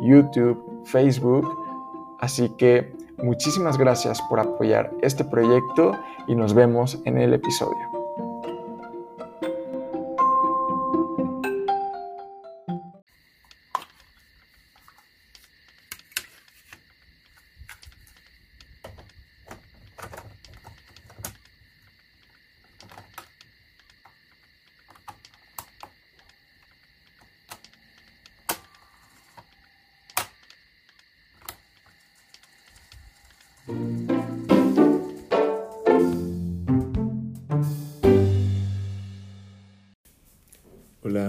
YouTube, Facebook. Así que muchísimas gracias por apoyar este proyecto y nos vemos en el episodio.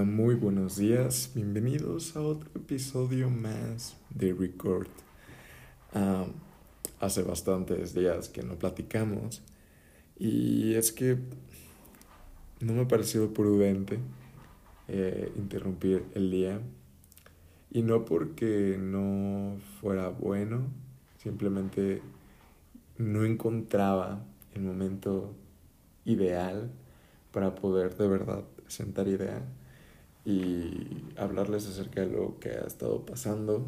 Muy buenos días. Bienvenidos a otro episodio más de Record. Hace bastantes días que no platicamos y es que no me ha parecido prudente eh, interrumpir el día y no porque no fuera bueno, simplemente no encontraba el momento ideal para poder de verdad sentar idea y hablarles acerca de lo que ha estado pasando.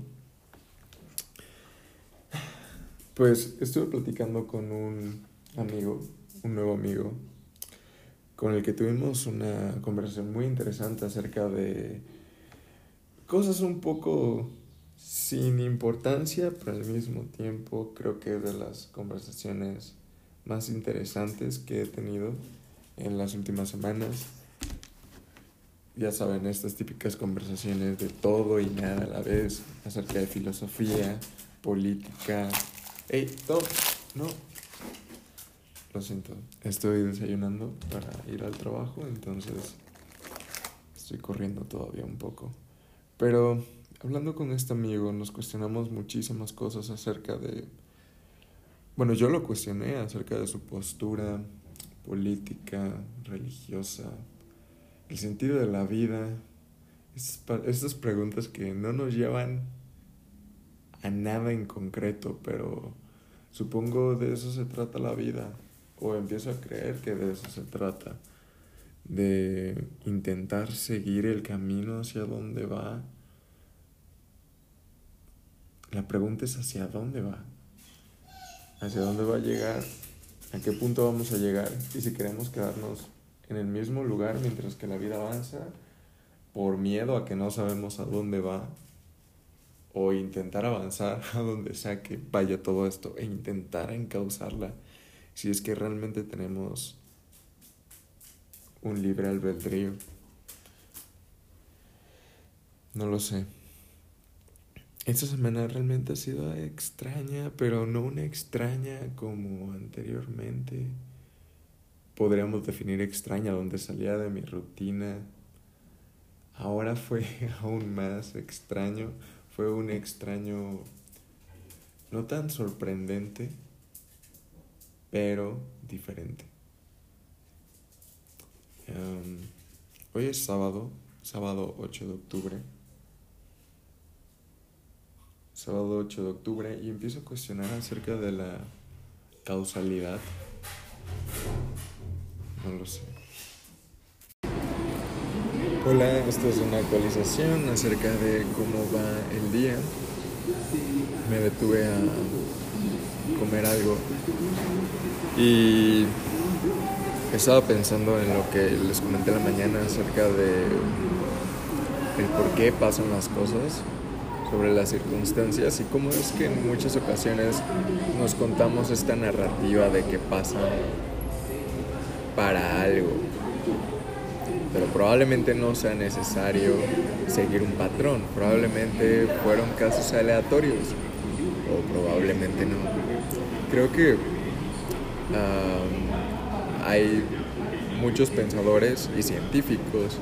Pues estuve platicando con un amigo, un nuevo amigo, con el que tuvimos una conversación muy interesante acerca de cosas un poco sin importancia, pero al mismo tiempo creo que es de las conversaciones más interesantes que he tenido en las últimas semanas. Ya saben, estas típicas conversaciones de todo y nada a la vez, acerca de filosofía, política. ¡Ey, top! No. Lo siento, estoy desayunando para ir al trabajo, entonces estoy corriendo todavía un poco. Pero hablando con este amigo nos cuestionamos muchísimas cosas acerca de... Bueno, yo lo cuestioné acerca de su postura política, religiosa, el sentido de la vida, estas preguntas que no nos llevan a nada en concreto, pero supongo de eso se trata la vida, o empiezo a creer que de eso se trata, de intentar seguir el camino hacia donde va la pregunta es hacia dónde va. Hacia dónde va a llegar. A qué punto vamos a llegar. Y si queremos quedarnos en el mismo lugar mientras que la vida avanza. Por miedo a que no sabemos a dónde va. O intentar avanzar a donde sea que vaya todo esto. E intentar encauzarla. Si es que realmente tenemos un libre albedrío. No lo sé. Esta semana realmente ha sido extraña, pero no una extraña como anteriormente. Podríamos definir extraña donde salía de mi rutina. Ahora fue aún más extraño. Fue un extraño no tan sorprendente, pero diferente. hoy es sábado, sábado 8 de octubre sábado 8 de octubre, y empiezo a cuestionar acerca de la causalidad. Hola, esta es una actualización acerca de cómo va el día. Me detuve a comer algo y estaba pensando en lo que les comenté la mañana acerca de el por qué pasan las cosas sobre las circunstancias y cómo es que en muchas ocasiones nos contamos esta narrativa de que pasa para algo. Pero probablemente no sea necesario seguir un patrón, probablemente fueron casos aleatorios o probablemente no. Creo que hay muchos pensadores y científicos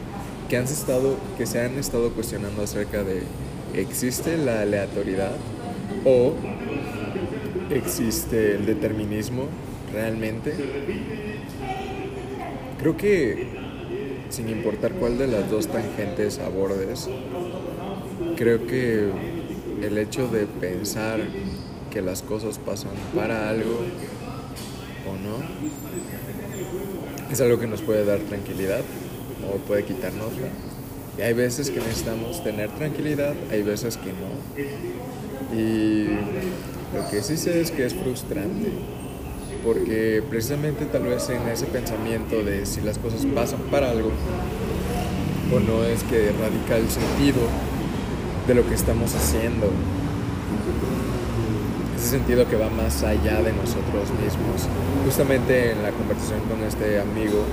que han estado que se han estado cuestionando acerca de existe la aleatoriedad o existe el determinismo realmente. Creo que sin importar cuál de las dos tangentes abordes, creo que el hecho de pensar que las cosas pasan para algo o no es algo que nos puede dar tranquilidad o puede quitárnosla. Y hay veces que necesitamos tener tranquilidad, hay veces que no. Y lo que sí sé es que es frustrante, porque precisamente tal vez en ese pensamiento de si las cosas pasan para algo o no es que radica el sentido de lo que estamos haciendo. Ese sentido que va más allá de nosotros mismos. Justamente en la conversación con este amigo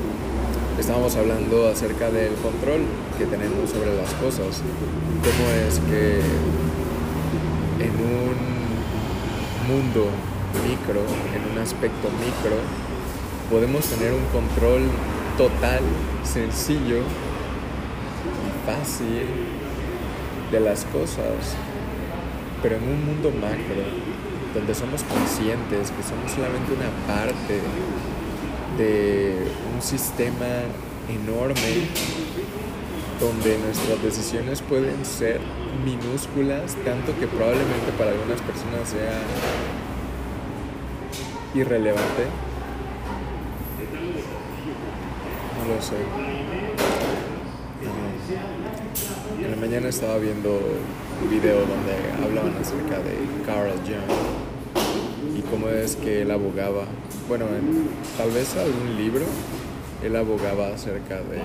estábamos hablando acerca del control que tenemos sobre las cosas. Cómo es que en un mundo micro, en aspecto micro, podemos tener un control total, sencillo y fácil de las cosas. Pero en un mundo macro, donde somos conscientes que somos solamente una parte de un sistema enorme donde nuestras decisiones pueden ser minúsculas, tanto que probablemente para algunas personas sea irrelevante. No lo sé. En la mañana estaba viendo un video donde hablaban acerca de Carl Jung y cómo es que él abogaba, bueno, en, tal vez algún libro, él abogaba acerca de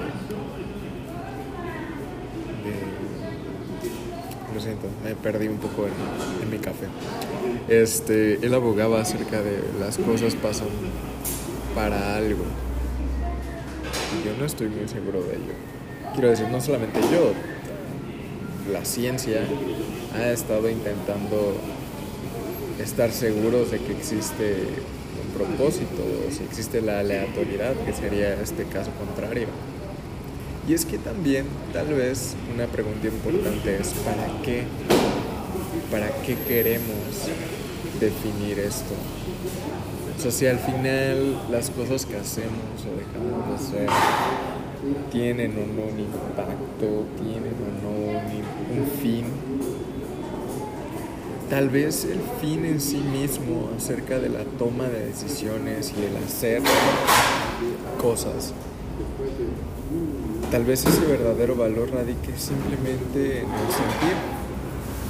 siento, me perdí un poco en, mi café. Este, él abogaba acerca de las cosas pasan para algo. Y yo no estoy muy seguro de ello. Quiero decir, no solamente yo, la ciencia ha estado intentando estar seguros de que existe un propósito, o si existe la aleatoriedad, que sería este caso contrario. Y es que también, tal vez, una pregunta importante es, ¿para qué? ¿Para qué queremos definir esto? O sea, si al final las cosas que hacemos o dejamos de hacer tienen o no un impacto, tienen o no un, fin, tal vez el fin en sí mismo acerca de la toma de decisiones y el hacer cosas Tal vez ese verdadero valor radique simplemente en el sentir,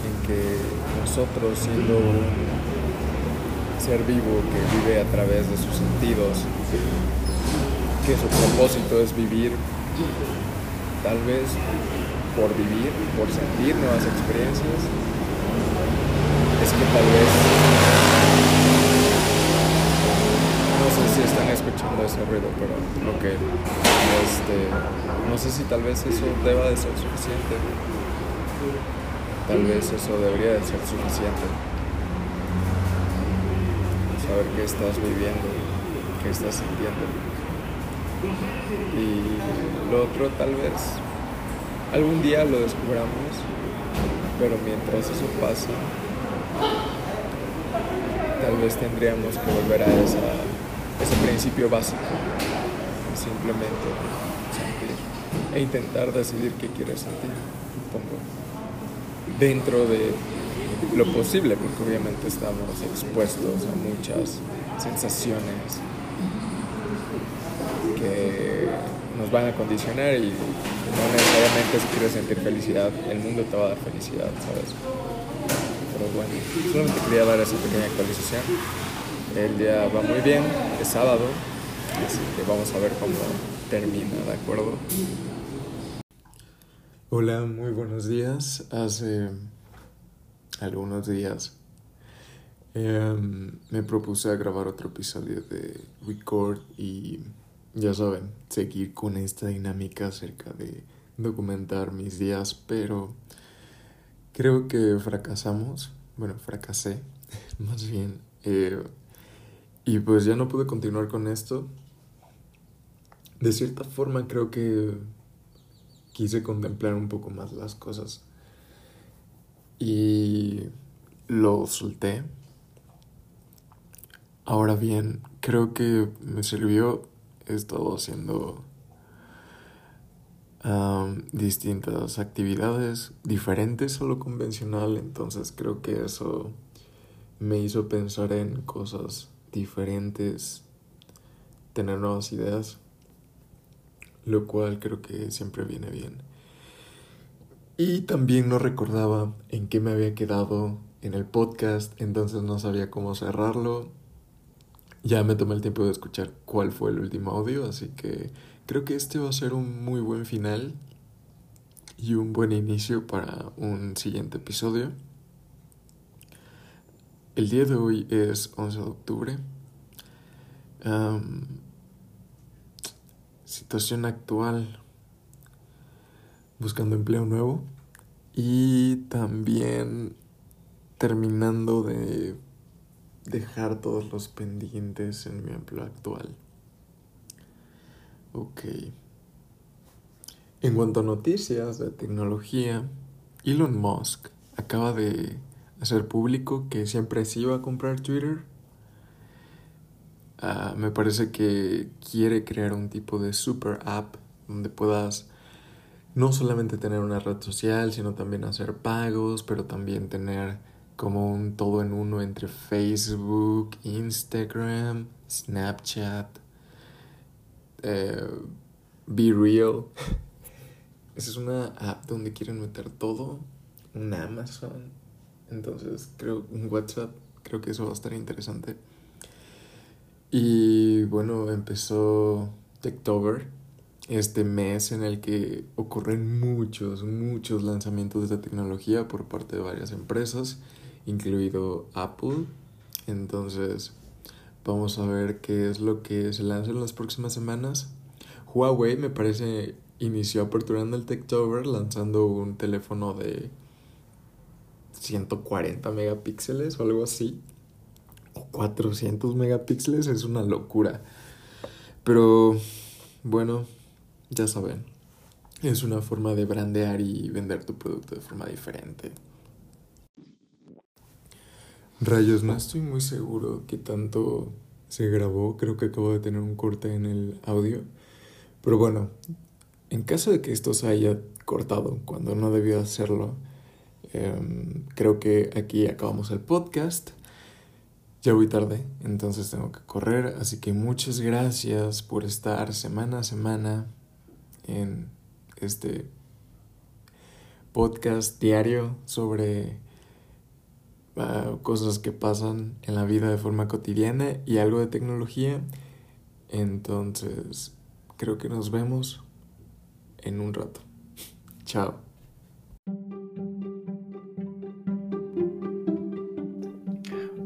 en que nosotros siendo un ser vivo que vive a través de sus sentidos, que su propósito es vivir, tal vez por vivir, por sentir nuevas experiencias, es que tal vez no sé si están escuchando ese ruido, pero ok. Este, no sé si tal vez eso deba de ser suficiente. Tal vez eso debería de ser suficiente. Saber qué estás viviendo, qué estás sintiendo. Y lo otro tal vez algún día lo descubramos, pero mientras eso pasa, tal vez tendríamos que volver a ese principio básico, simplemente e intentar decidir qué quieres sentir, supongo. Dentro de lo posible, porque obviamente estamos expuestos a muchas sensaciones que nos van a condicionar y no necesariamente si quieres sentir felicidad, el mundo te va a dar felicidad, ¿sabes? Pero bueno, solamente quería dar esa pequeña actualización. El día va muy bien, es sábado, así que vamos a ver cómo termina, ¿de acuerdo? Hola, muy buenos días. Hace algunos días em, me propuse a grabar otro episodio de Record y ya saben, seguir con esta dinámica acerca de documentar mis días, pero creo que fracasamos, bueno, fracasé más bien, eh, y pues ya no pude continuar con esto. De cierta forma creo que quise contemplar un poco más las cosas. y lo solté. Ahora bien, creo que me sirvió. He estado haciendo distintas actividades diferentes a lo convencional, entonces creo que eso me hizo pensar en cosas diferentes, tener nuevas ideas, lo cual creo que siempre viene bien. Y también no recordaba en qué me había quedado en el podcast, entonces no sabía cómo cerrarlo. Ya me tomé el tiempo de escuchar cuál fue el último audio, así que creo que este va a ser un muy buen final y un buen inicio para un siguiente episodio. El día de hoy es 11 de octubre. situación actual, buscando empleo nuevo y también terminando de dejar todos los pendientes en mi empleo actual. Ok. En cuanto a noticias de tecnología, Elon Musk acaba de hacer público que siempre se iba a comprar Twitter. Ah, me parece que quiere crear un tipo de super app donde puedas no solamente tener una red social, sino también hacer pagos, pero también tener como un todo en uno entre Facebook, Instagram, Snapchat, eh, Be Real. Esa es una app donde quieren meter todo, un Amazon, entonces creo un WhatsApp, creo que eso va a estar interesante. Y bueno, empezó Techtober, este mes en el que ocurren muchos, muchos lanzamientos de tecnología por parte de varias empresas, incluido Apple. Entonces, vamos a ver qué es lo que se lanza en las próximas semanas. Huawei me parece inició aperturando el Techtober lanzando un teléfono de 140 megapíxeles o algo así. O 400 megapíxeles es una locura. Pero bueno, ya saben. Es una forma de brandear y vender tu producto de forma diferente. Rayos, no estoy muy seguro que tanto se grabó. Creo que acabo de tener un corte en el audio. Pero bueno, en caso de que esto se haya cortado cuando no debió hacerlo, Em, creo que aquí acabamos el podcast. Ya voy tarde, entonces tengo que correr. Así que muchas gracias por estar semana a semana en este podcast diario sobre ah, cosas que pasan en la vida de forma cotidiana y algo de tecnología. Entonces, creo que nos vemos en un rato. Chao.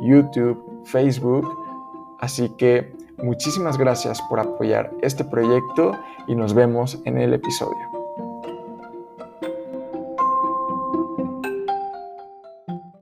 YouTube, Facebook. Así que muchísimas gracias por apoyar este proyecto y nos vemos en el episodio.